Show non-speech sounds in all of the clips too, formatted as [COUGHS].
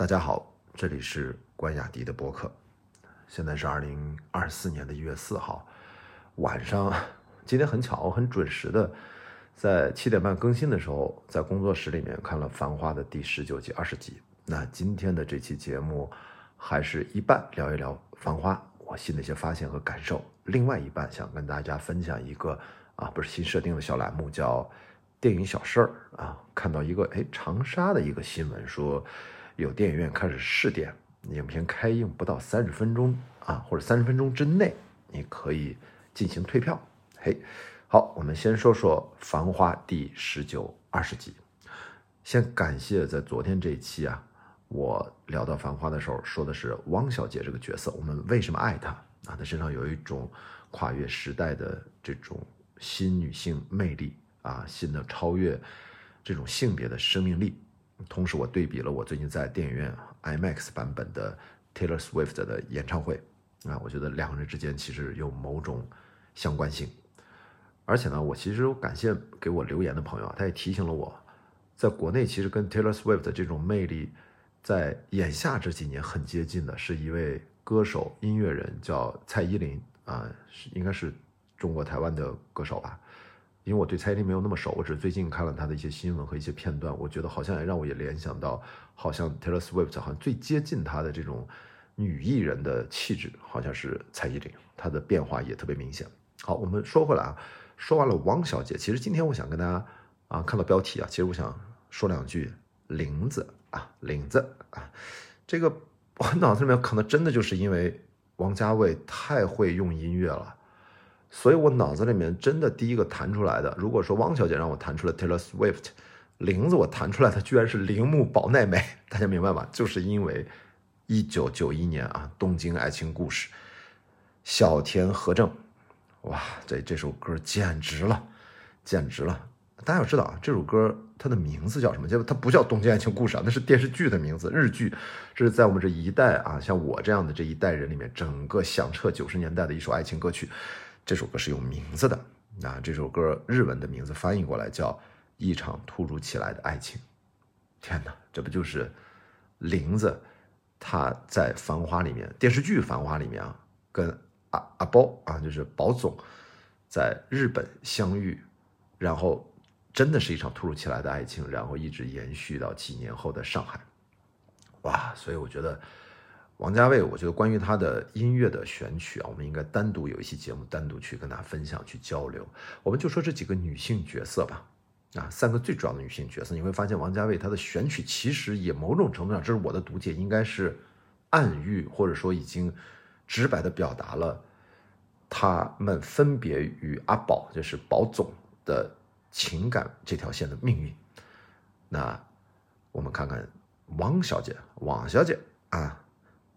大家好，这里是关雅迪的播客。现在是二零二四年的一月四号晚上，[LAUGHS] 今天很巧，我很准时的在七点半更新的时候，在工作室里面看了《繁花》的第十九集、二十集。那今天的这期节目还是一半聊一聊《繁花》我新的一些发现和感受，另外一半想跟大家分享一个啊，不是新设定的小栏目，叫电影小事儿啊。看到一个哎长沙的一个新闻说。有电影院开始试点，影片开映不到三十分钟啊，或者三十分钟之内，你可以进行退票。嘿，好，我们先说说《繁花》第十九、二十集。先感谢在昨天这一期啊，我聊到《繁花》的时候说的是汪小姐这个角色，我们为什么爱她啊？她身上有一种跨越时代的这种新女性魅力啊，新的超越这种性别的生命力。同时，我对比了我最近在电影院 IMAX 版本的 Taylor Swift 的演唱会，啊，我觉得两个人之间其实有某种相关性。而且呢，我其实感谢给我留言的朋友，他也提醒了我，在国内其实跟 Taylor Swift 的这种魅力，在眼下这几年很接近的，是一位歌手、音乐人，叫蔡依林啊，是应该是中国台湾的歌手吧。因为我对蔡依林没有那么熟，我只是最近看了她的一些新闻和一些片段，我觉得好像也让我也联想到，好像 Taylor Swift 好像最接近她的这种女艺人的气质，好像是蔡依林，她的变化也特别明显。好，我们说回来啊，说完了汪小姐，其实今天我想跟大家啊，看到标题啊，其实我想说两句林子啊，林子啊，这个我脑子里面可能真的就是因为王家卫太会用音乐了。所以我脑子里面真的第一个弹出来的，如果说汪小姐让我弹出了 Taylor Swift，林子我弹出来的居然是铃木保奈美，[LAUGHS] 大家明白吗？就是因为一九九一年啊，《东京爱情故事》，小田和正，哇，这这首歌简直了，简直了！大家要知道啊，这首歌它的名字叫什么？结果它不叫《东京爱情故事》啊，那是电视剧的名字，日剧。这是在我们这一代啊，像我这样的这一代人里面，整个响彻九十年代的一首爱情歌曲。这首歌是有名字的，啊，这首歌日文的名字翻译过来叫《一场突如其来的爱情》。天哪，这不就是林子他在《繁花》里面电视剧《繁花》里面啊，跟阿阿包啊，就是宝总在日本相遇，然后真的是一场突如其来的爱情，然后一直延续到几年后的上海。哇，所以我觉得。王家卫，我觉得关于他的音乐的选曲啊，我们应该单独有一期节目，单独去跟大家分享、去交流。我们就说这几个女性角色吧，啊，三个最主要的女性角色，你会发现王家卫他的选曲其实也某种程度上，这是我的读解，应该是暗喻或者说已经直白的表达了他们分别与阿宝，就是宝总的情感这条线的命运。那我们看看王小姐，王小姐啊。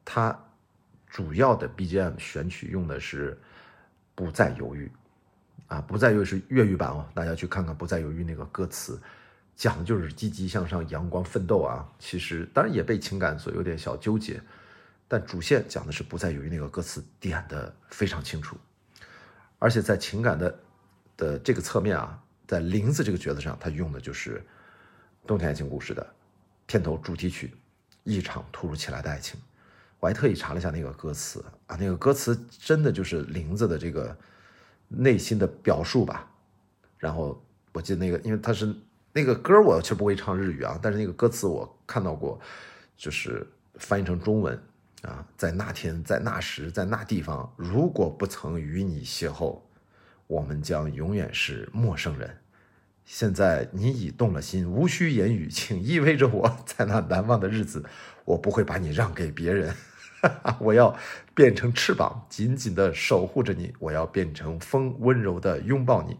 它主要的 BGM 选曲用的是“不再犹豫”，啊，“不再犹豫”是粤语版哦，大家去看看“不再犹豫”那个歌词，讲的就是积极向上、阳光奋斗啊。其实当然也被情感所有点小纠结，但主线讲的是“不再犹豫”那个歌词点的非常清楚，而且在情感的的这个侧面啊，在林子这个角色上，他用的就是《冬天爱情故事》的片头主题曲《一场突如其来的爱情》。我还特意查了一下那个歌词啊，那个歌词真的就是林子的这个内心的表述吧。然后我记得那个，因为他是那个歌，我其实不会唱日语啊，但是那个歌词我看到过，就是翻译成中文啊，在那天，在那时，在那地方，如果不曾与你邂逅，我们将永远是陌生人。现在你已动了心，无需言语，请意味着我在那难忘的日子，我不会把你让给别人。[LAUGHS] 我要变成翅膀，紧紧的守护着你。我要变成风，温柔的拥抱你。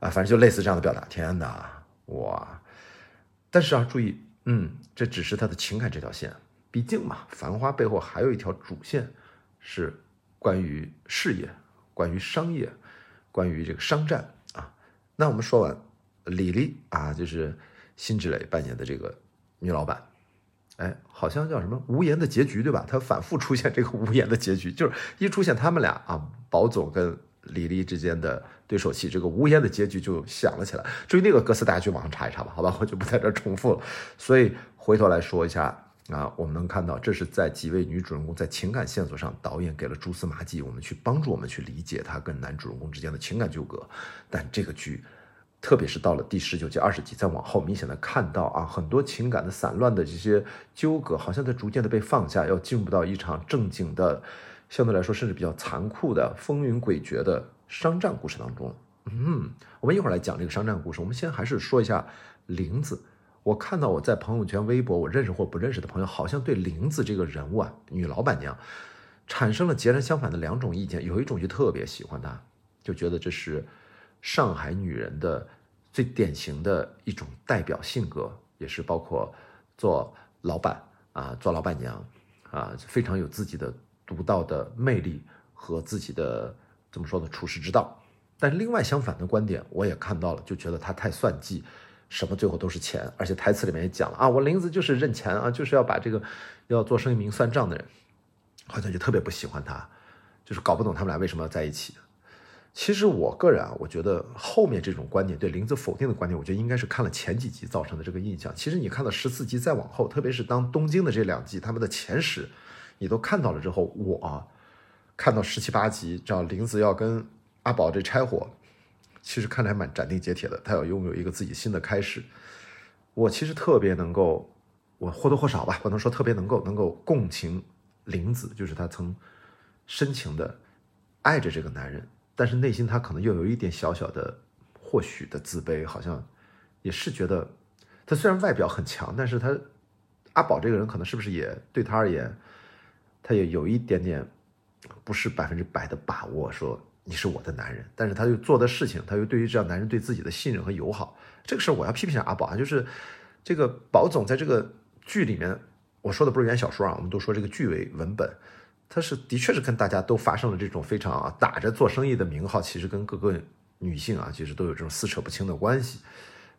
啊，反正就类似这样的表达。天哪，哇！但是啊，注意，嗯，这只是他的情感这条线。毕竟嘛，繁花背后还有一条主线，是关于事业、关于商业、关于这个商战啊。那我们说完李丽啊，就是辛芷蕾扮演的这个女老板。哎，好像叫什么无言的结局，对吧？他反复出现这个无言的结局，就是一出现他们俩啊，宝总跟李丽之间的对手戏，这个无言的结局就响了起来。至于那个歌词，大家去网上查一查吧，好吧，我就不在这重复了。所以回头来说一下啊，我们能看到，这是在几位女主人公在情感线索上，导演给了蛛丝马迹，我们去帮助我们去理解她跟男主人公之间的情感纠葛。但这个剧，特别是到了第十九集、二十集再往后，明显的看到啊，很多情感的散乱的这些纠葛，好像在逐渐的被放下，要进入到一场正经的，相对来说甚至比较残酷的、风云诡谲的商战故事当中。嗯，我们一会儿来讲这个商战故事，我们先还是说一下玲子。我看到我在朋友圈、微博，我认识或不认识的朋友，好像对玲子这个人物啊，女老板娘，产生了截然相反的两种意见。有一种就特别喜欢她，就觉得这是上海女人的最典型的一种代表性格，也是包括做老板啊、做老板娘啊，非常有自己的独到的魅力和自己的怎么说呢处世之道。但另外相反的观点，我也看到了，就觉得她太算计。什么最后都是钱，而且台词里面也讲了啊，我林子就是认钱啊，就是要把这个要做生意明算账的人，好像就特别不喜欢他，就是搞不懂他们俩为什么要在一起。其实我个人啊，我觉得后面这种观点对林子否定的观点，我觉得应该是看了前几集造成的这个印象。其实你看到十四集再往后，特别是当东京的这两集他们的前史你都看到了之后，我看到十七八集，叫林子要跟阿宝这拆伙。其实看来蛮斩钉截铁的，他要拥有一个自己新的开始。我其实特别能够，我或多或少吧，不能说特别能够能够共情玲子，就是他曾深情的爱着这个男人，但是内心他可能又有一点小小的或许的自卑，好像也是觉得他虽然外表很强，但是他阿宝这个人可能是不是也对他而言，他也有一点点不是百分之百的把握说。你是我的男人，但是他又做的事情，他又对于这样男人对自己的信任和友好，这个事儿我要批评一下阿宝啊，就是这个宝总在这个剧里面，我说的不是原小说啊，我们都说这个剧为文本，他是的确是跟大家都发生了这种非常啊打着做生意的名号，其实跟各个女性啊其实都有这种撕扯不清的关系，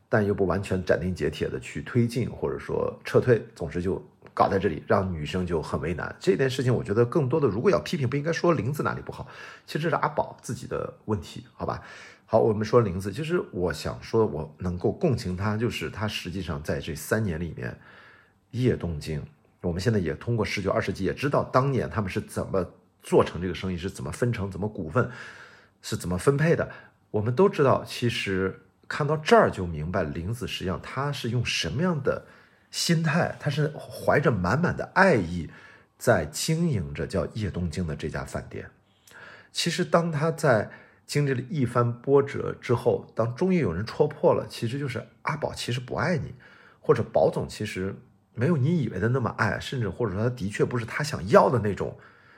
但又不完全斩钉截铁的去推进或者说撤退，总之就。搞在这里，让女生就很为难。这件事情，我觉得更多的，如果要批评，不应该说林子哪里不好，其实这是阿宝自己的问题，好吧？好，我们说林子，其实我想说，我能够共情他，就是他实际上在这三年里面，夜东京，我们现在也通过十九二十集也知道，当年他们是怎么做成这个生意，是怎么分成，怎么股份，是怎么分配的。我们都知道，其实看到这儿就明白，林子实际上他是用什么样的。心态，他是怀着满满的爱意，在经营着叫叶东京的这家饭店。其实，当他在经历了一番波折之后，当终于有人戳破了，其实就是阿宝其实不爱你，或者宝总其实没有你以为的那么爱，甚至或者说他的确不是他想要的那种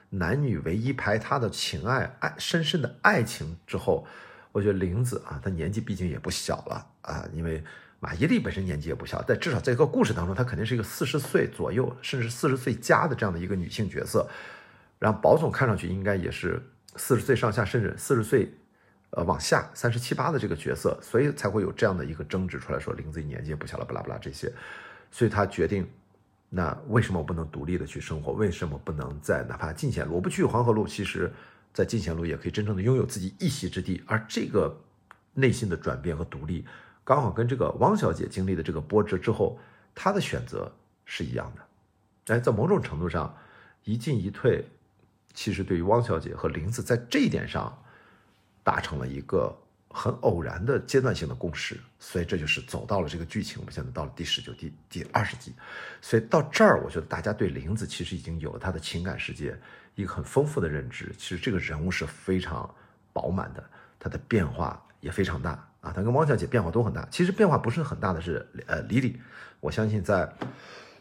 男女唯一排他的情爱爱深深的爱情之后，我觉得玲子啊，她年纪毕竟也不小了啊，因为。马伊琍本身年纪也不小，但至少在一个故事当中，她肯定是一个四十岁左右，甚至四十岁加的这样的一个女性角色。然后宝总看上去应该也是四十岁上下，甚至四十岁，呃往下三十七八的这个角色，所以才会有这样的一个争执出来说林子年纪也不小了，不拉不拉这些。所以他决定，那为什么我不能独立的去生活？为什么不能在哪怕进贤路？我不去黄河路，其实在进贤路也可以真正的拥有自己一席之地。而这个内心的转变和独立。刚好跟这个汪小姐经历的这个波折之后，她的选择是一样的。哎，在某种程度上，一进一退，其实对于汪小姐和林子在这一点上达成了一个很偶然的阶段性的共识。所以这就是走到了这个剧情。我们现在到了第十九、第第二十集，所以到这儿，我觉得大家对林子其实已经有了他的情感世界一个很丰富的认知。其实这个人物是非常饱满的，他的变化也非常大。啊，他跟汪小姐变化都很大。其实变化不是很大的是，呃，李李，我相信在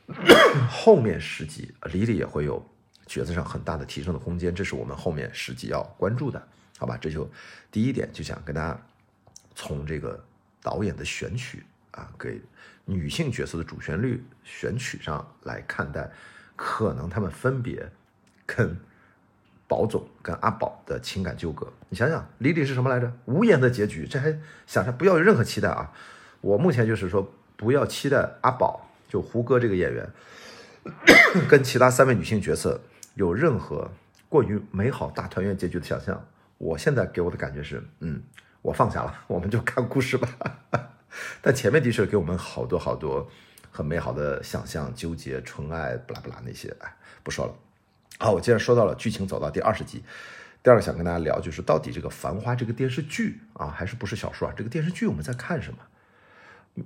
[COUGHS] 后面十集，李李也会有角色上很大的提升的空间。这是我们后面十集要关注的，好吧？这就第一点，就想跟大家从这个导演的选曲啊，给女性角色的主旋律选曲上来看待，可能他们分别跟。宝总跟阿宝的情感纠葛，你想想，李李是什么来着？无言的结局，这还想着不要有任何期待啊！我目前就是说，不要期待阿宝，就胡歌这个演员，[COUGHS] 跟其他三位女性角色有任何过于美好大团圆结局的想象。我现在给我的感觉是，嗯，我放下了，我们就看故事吧。[LAUGHS] 但前面的确给我们好多好多很美好的想象、纠结、纯爱，不拉不拉那些，哎，不说了。好，我既然说到了剧情走到第二十集，第二个想跟大家聊就是到底这个《繁花》这个电视剧啊，还是不是小说啊？这个电视剧我们在看什么？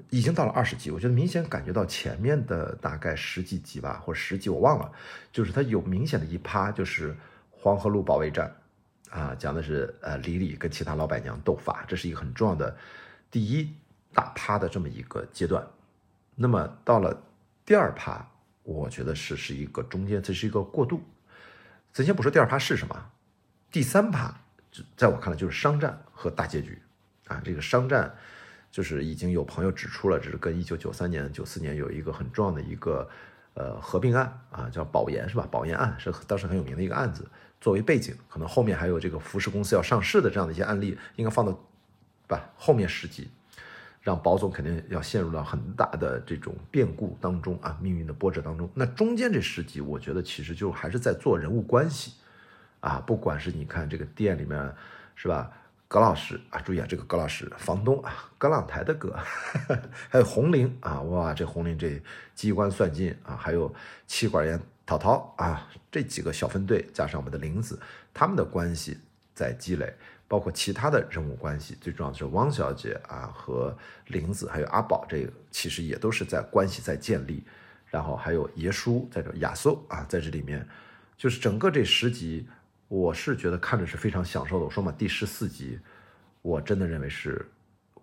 已经到了二十集，我觉得明显感觉到前面的大概十几集吧，或者十集我忘了，就是它有明显的一趴就是黄河路保卫战，啊，讲的是呃李李跟其他老板娘斗法，这是一个很重要的第一大趴的这么一个阶段。那么到了第二趴，我觉得是是一个中间，这是一个过渡。咱先不说第二趴是什么，第三趴在我看来就是商战和大结局啊，这个商战。就是已经有朋友指出了，这是跟一九九三年、九四年有一个很重要的一个呃合并案啊，叫保研是吧？保研案是当时很有名的一个案子，作为背景，可能后面还有这个服饰公司要上市的这样的一些案例，应该放到吧后面十集，让保总肯定要陷入到很大的这种变故当中啊，命运的波折当中。那中间这十集，我觉得其实就还是在做人物关系啊，不管是你看这个店里面是吧？葛老师啊，注意啊，这个葛老师，房东啊，葛朗台的葛，[LAUGHS] 还有红林啊，哇，这红林这机关算尽啊，还有气管炎涛涛啊，这几个小分队加上我们的林子，他们的关系在积累，包括其他的人物关系，最重要的是汪小姐啊和林子，还有阿宝，这个其实也都是在关系在建立，然后还有爷叔在这亚瑟啊，在这里面，就是整个这十集。我是觉得看着是非常享受的。我说嘛，第十四集，我真的认为是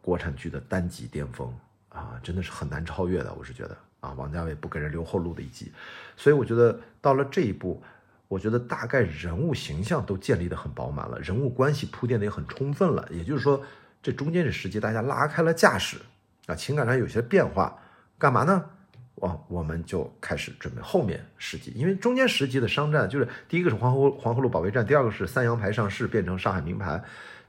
国产剧的单集巅峰啊，真的是很难超越的。我是觉得啊，王家卫不给人留后路的一集，所以我觉得到了这一步，我觉得大概人物形象都建立的很饱满了，人物关系铺垫的也很充分了。也就是说，这中间这时期大家拉开了架势啊，情感上有些变化，干嘛呢？我我们就开始准备后面十集，因为中间十集的商战就是第一个是黄河黄河路保卫战，第二个是三洋牌上市变成上海名牌，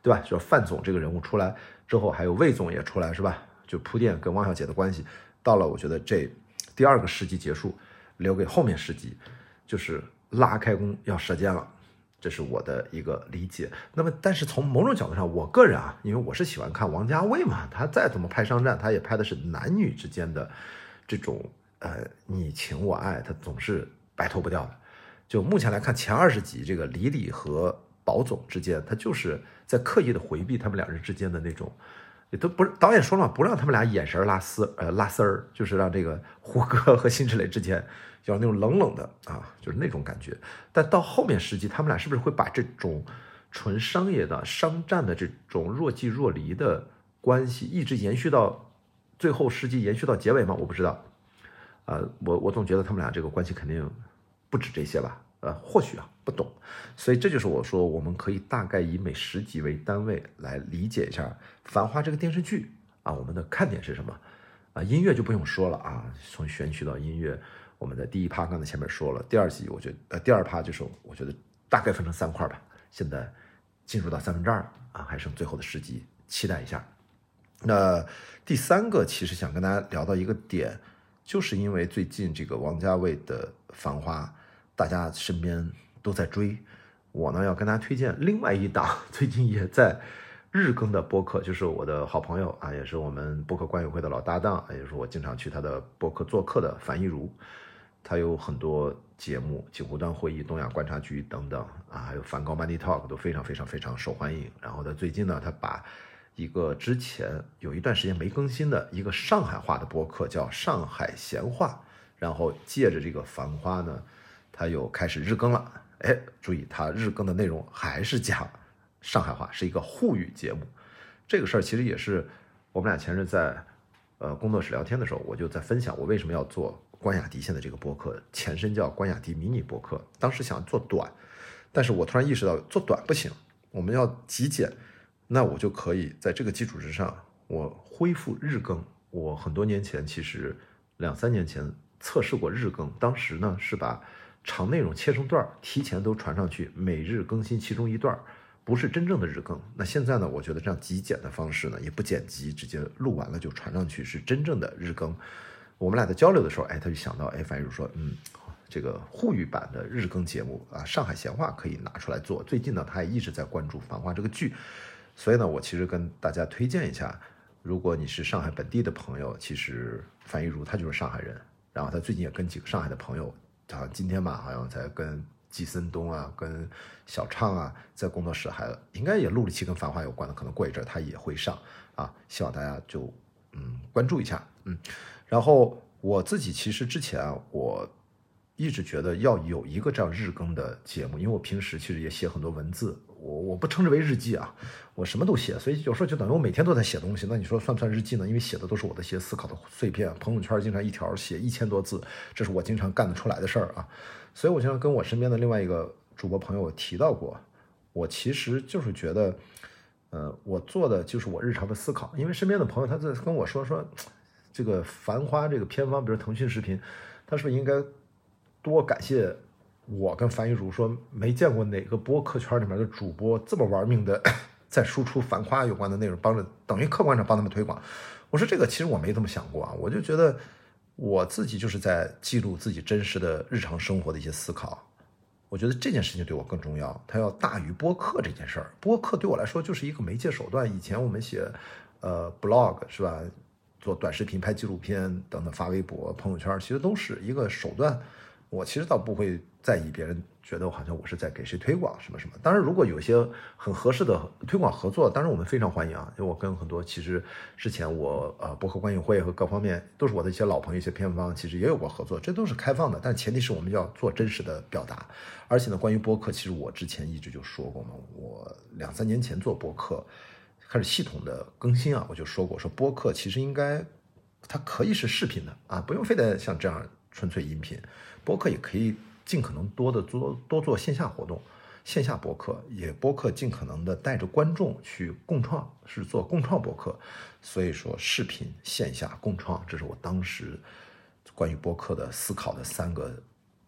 对吧？就是范总这个人物出来之后，还有魏总也出来，是吧？就铺垫跟汪小姐的关系。到了我觉得这第二个十集结束，留给后面十集，就是拉开弓要射箭了，这是我的一个理解。那么，但是从某种角度上，我个人啊，因为我是喜欢看王家卫嘛，他再怎么拍商战，他也拍的是男女之间的。这种呃你情我爱，他总是摆脱不掉的。就目前来看，前二十集这个李李和宝总之间，他就是在刻意的回避他们两人之间的那种，也都不是导演说了嘛，不让他们俩眼神拉丝呃拉丝儿，就是让这个胡歌 [LAUGHS] 和辛芷蕾之间要那种冷冷的啊，就是那种感觉。但到后面十集，他们俩是不是会把这种纯商业的商战的这种若即若离的关系一直延续到？最后十集延续到结尾吗？我不知道，呃，我我总觉得他们俩这个关系肯定不止这些吧，呃，或许啊，不懂，所以这就是我说我们可以大概以每十集为单位来理解一下《繁花》这个电视剧啊，我们的看点是什么？啊，音乐就不用说了啊，从选曲到音乐，我们的第一趴刚才前面说了，第二集我觉得呃，第二趴就是我觉得大概分成三块吧，现在进入到三分之二啊，还剩最后的十集，期待一下。那第三个，其实想跟大家聊到一个点，就是因为最近这个王家卫的《繁花》，大家身边都在追，我呢要跟大家推荐另外一档 [LAUGHS] 最近也在日更的播客，就是我的好朋友啊，也是我们播客观友会的老搭档，也是我经常去他的播客做客的樊一茹，他有很多节目，《锦湖端会议》、《东亚观察局》等等啊，还有《梵高 Money Talk》都非常非常非常受欢迎。然后他最近呢，他把一个之前有一段时间没更新的一个上海话的播客，叫《上海闲话》，然后借着这个《繁花》呢，他又开始日更了。哎，注意，他日更的内容还是讲上海话，是一个沪语节目。这个事儿其实也是我们俩前日在呃工作室聊天的时候，我就在分享我为什么要做关雅迪现在这个播客，前身叫关雅迪迷你播客。当时想做短，但是我突然意识到做短不行，我们要极简。那我就可以在这个基础之上，我恢复日更。我很多年前，其实两三年前测试过日更，当时呢是把长内容切成段儿，提前都传上去，每日更新其中一段儿，不是真正的日更。那现在呢，我觉得这样极简的方式呢，也不剪辑，直接录完了就传上去，是真正的日更。我们俩在交流的时候，哎，他就想到，哎，樊如说，嗯，这个沪语版的日更节目啊，上海闲话可以拿出来做。最近呢，他也一直在关注《繁花》这个剧。所以呢，我其实跟大家推荐一下，如果你是上海本地的朋友，其实樊一茹她就是上海人，然后她最近也跟几个上海的朋友，好像今天吧，好像才跟季森东啊、跟小畅啊，在工作室还应该也录了期跟繁花有关的，可能过一阵他也会上啊，希望大家就嗯关注一下，嗯，然后我自己其实之前啊，我。一直觉得要有一个这样日更的节目，因为我平时其实也写很多文字，我我不称之为日记啊，我什么都写，所以有时候就等于我每天都在写东西。那你说算不算日记呢？因为写的都是我的一些思考的碎片。朋友圈经常一条写一千多字，这是我经常干得出来的事儿啊。所以我经常跟我身边的另外一个主播朋友提到过，我其实就是觉得，呃，我做的就是我日常的思考。因为身边的朋友他在跟我说说，这个繁花这个偏方，比如腾讯视频，他是不是应该？多感谢我跟樊一茹说，没见过哪个播客圈里面的主播这么玩命的 [COUGHS] 在输出繁花有关的内容，帮着等于客观上帮他们推广。我说这个其实我没这么想过啊，我就觉得我自己就是在记录自己真实的日常生活的一些思考。我觉得这件事情对我更重要，它要大于播客这件事儿。播客对我来说就是一个媒介手段。以前我们写呃 blog 是吧，做短视频、拍纪录片等等，发微博、朋友圈，其实都是一个手段。我其实倒不会在意别人觉得我好像我是在给谁推广什么什么。当然，如果有些很合适的推广合作，当然我们非常欢迎啊。因为我跟很多其实之前我呃博客观影会和各方面都是我的一些老朋友、一些片方，其实也有过合作，这都是开放的。但前提是我们要做真实的表达。而且呢，关于播客，其实我之前一直就说过嘛，我两三年前做播客开始系统的更新啊，我就说过，说播客其实应该它可以是视频的啊，不用非得像这样纯粹音频。播客也可以尽可能多的做多做线下活动，线下播客也播客尽可能的带着观众去共创，是做共创播客。所以说视频线下共创，这是我当时关于播客的思考的三个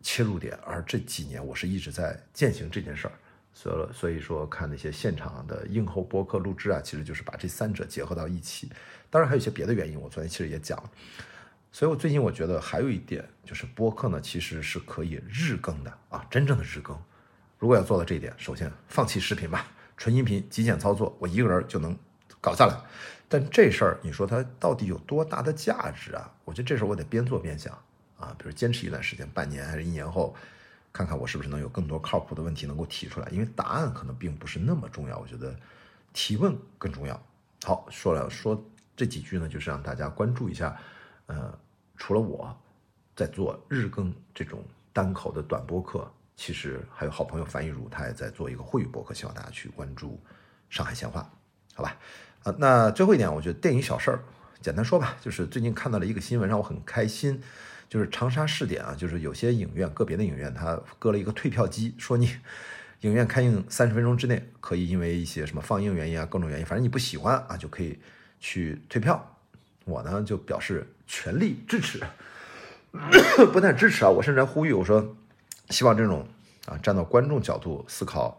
切入点。而这几年我是一直在践行这件事儿，所以所以说看那些现场的映后播客录制啊，其实就是把这三者结合到一起。当然还有一些别的原因，我昨天其实也讲了。所以，我最近我觉得还有一点就是播客呢，其实是可以日更的啊，真正的日更。如果要做到这一点，首先放弃视频吧，纯音频极简操作，我一个人就能搞下来。但这事儿，你说它到底有多大的价值啊？我觉得这事儿我得边做边想啊，比如坚持一段时间，半年还是一年后，看看我是不是能有更多靠谱的问题能够提出来。因为答案可能并不是那么重要，我觉得提问更重要。好，说了说这几句呢，就是让大家关注一下，呃。除了我在做日更这种单口的短播客，其实还有好朋友樊一茹，他也在做一个会语播客，希望大家去关注上海闲话，好吧？啊，那最后一点，我觉得电影小事儿，简单说吧，就是最近看到了一个新闻，让我很开心，就是长沙试点啊，就是有些影院，个别的影院，它搁了一个退票机，说你 [LAUGHS] 影院开映三十分钟之内，可以因为一些什么放映原因啊，各种原因，反正你不喜欢啊，就可以去退票。我呢就表示全力支持，[COUGHS] 不但支持啊，我甚至还呼吁我说，希望这种啊站到观众角度思考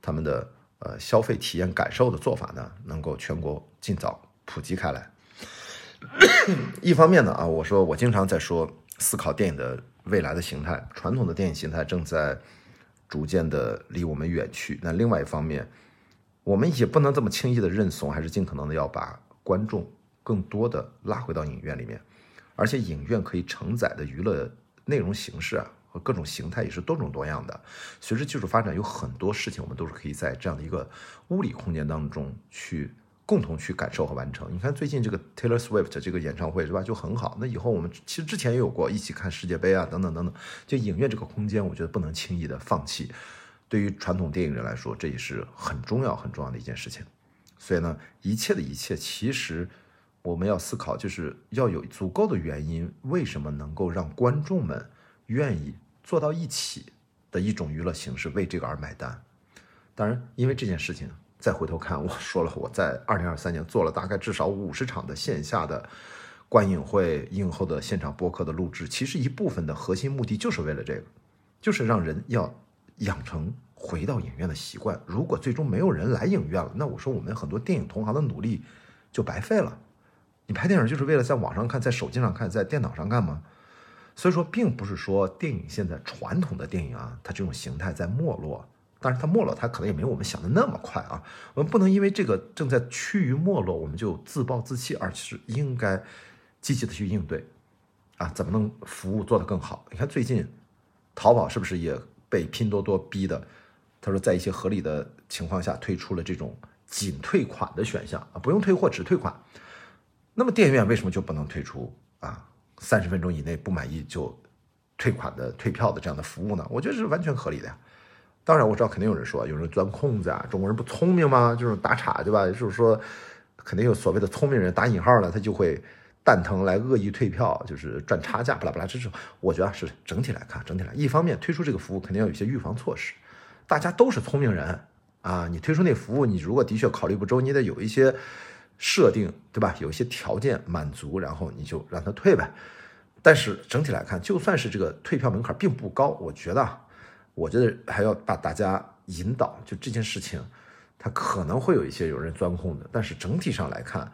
他们的呃消费体验感受的做法呢，能够全国尽早普及开来。[COUGHS] 一方面呢啊，我说我经常在说思考电影的未来的形态，传统的电影形态正在逐渐的离我们远去。那另外一方面，我们也不能这么轻易的认怂，还是尽可能的要把观众。更多的拉回到影院里面，而且影院可以承载的娱乐内容形式啊和各种形态也是多种多样的。随着技术发展，有很多事情我们都是可以在这样的一个物理空间当中去共同去感受和完成。你看最近这个 Taylor Swift 这个演唱会是吧，就很好。那以后我们其实之前也有过一起看世界杯啊等等等等。就影院这个空间，我觉得不能轻易的放弃。对于传统电影人来说，这也是很重要很重要的一件事情。所以呢，一切的一切其实。我们要思考，就是要有足够的原因，为什么能够让观众们愿意坐到一起的一种娱乐形式为这个而买单？当然，因为这件事情，再回头看，我说了，我在二零二三年做了大概至少五十场的线下的观影会、映后的现场播客的录制，其实一部分的核心目的就是为了这个，就是让人要养成回到影院的习惯。如果最终没有人来影院了，那我说我们很多电影同行的努力就白费了。你拍电影就是为了在网上看，在手机上看，在电脑上看吗？所以说，并不是说电影现在传统的电影啊，它这种形态在没落，但是它没落，它可能也没有我们想的那么快啊。我们不能因为这个正在趋于没落，我们就自暴自弃，而是应该积极的去应对啊，怎么能服务做得更好？你看最近淘宝是不是也被拼多多逼的？他说在一些合理的情况下推出了这种仅退款的选项啊，不用退货只退款。那么电影院为什么就不能推出啊三十分钟以内不满意就退款的退票的这样的服务呢？我觉得是完全合理的呀。当然我知道肯定有人说有人钻空子啊，中国人不聪明吗？就是打岔对吧？就是说肯定有所谓的聪明人打引号了，他就会蛋疼来恶意退票，就是赚差价，巴拉巴拉。这是我觉得是整体来看，整体来一方面推出这个服务肯定要有一些预防措施，大家都是聪明人啊，你推出那服务，你如果的确考虑不周，你得有一些。设定对吧？有一些条件满足，然后你就让他退呗。但是整体来看，就算是这个退票门槛并不高，我觉得，我觉得还要把大家引导。就这件事情，它可能会有一些有人钻空的，但是整体上来看，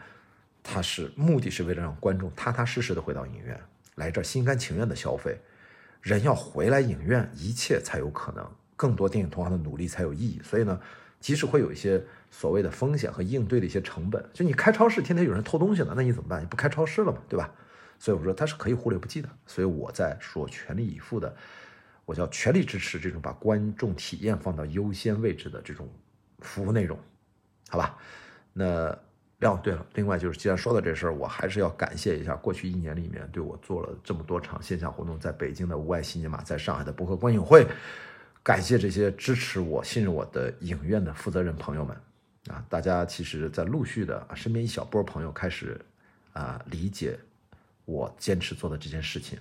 它是目的是为了让观众踏踏实实的回到影院，来这儿心甘情愿的消费。人要回来影院，一切才有可能，更多电影同行的努力才有意义。所以呢。即使会有一些所谓的风险和应对的一些成本，就你开超市，天天有人偷东西呢，那你怎么办？你不开超市了嘛，对吧？所以我说它是可以忽略不计的。所以我在说全力以赴的，我叫全力支持这种把观众体验放到优先位置的这种服务内容，好吧？那哦，对了，另外就是既然说到这事儿，我还是要感谢一下过去一年里面对我做了这么多场线下活动，在北京的无爱新尼玛，在上海的博客观影会。感谢这些支持我、信任我的影院的负责人朋友们啊！大家其实，在陆续的啊身边一小波朋友开始啊理解我坚持做的这件事情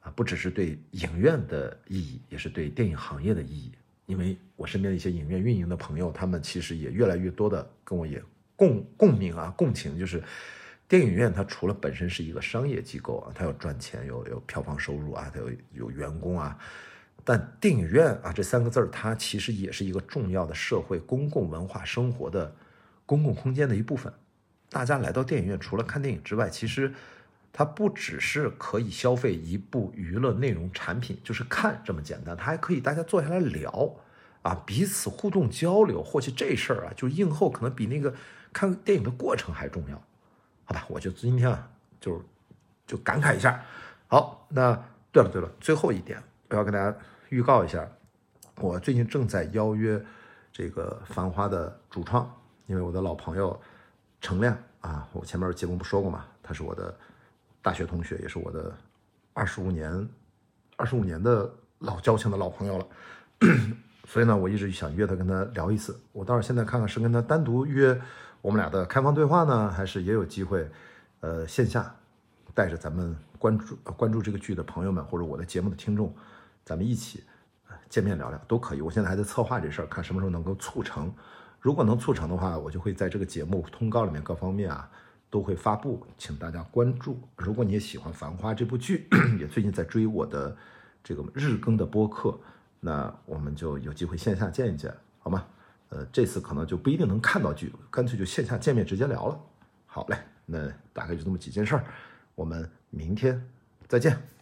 啊，不只是对影院的意义，也是对电影行业的意义。因为我身边的一些影院运营的朋友，他们其实也越来越多的跟我也共共鸣啊、共情，就是电影院它除了本身是一个商业机构啊，它要赚钱，有有票房收入啊，它有有员工啊。但电影院啊，这三个字儿，它其实也是一个重要的社会公共文化生活的公共空间的一部分。大家来到电影院，除了看电影之外，其实它不只是可以消费一部娱乐内容产品，就是看这么简单，它还可以大家坐下来聊啊，彼此互动交流。或许这事儿啊，就映后可能比那个看电影的过程还重要，好吧？我就今天啊，就就感慨一下。好，那对了对了，最后一点。我要跟大家预告一下，我最近正在邀约这个《繁花》的主创，因为我的老朋友程亮啊，我前面节目不说过嘛，他是我的大学同学，也是我的二十五年、二十五年的老交情的老朋友了，所以呢，我一直想约他跟他聊一次。我倒是现在看看是跟他单独约我们俩的开放对话呢，还是也有机会，呃，线下带着咱们关注关注这个剧的朋友们，或者我的节目的听众。咱们一起见面聊聊都可以。我现在还在策划这事儿，看什么时候能够促成。如果能促成的话，我就会在这个节目通告里面各方面啊都会发布，请大家关注。如果你也喜欢《繁花》这部剧，[CLEARS THROAT] 也最近在追我的这个日更的播客，那我们就有机会线下见一见，好吗？呃，这次可能就不一定能看到剧，干脆就线下见面直接聊了。好嘞，那大概就这么几件事儿，我们明天再见。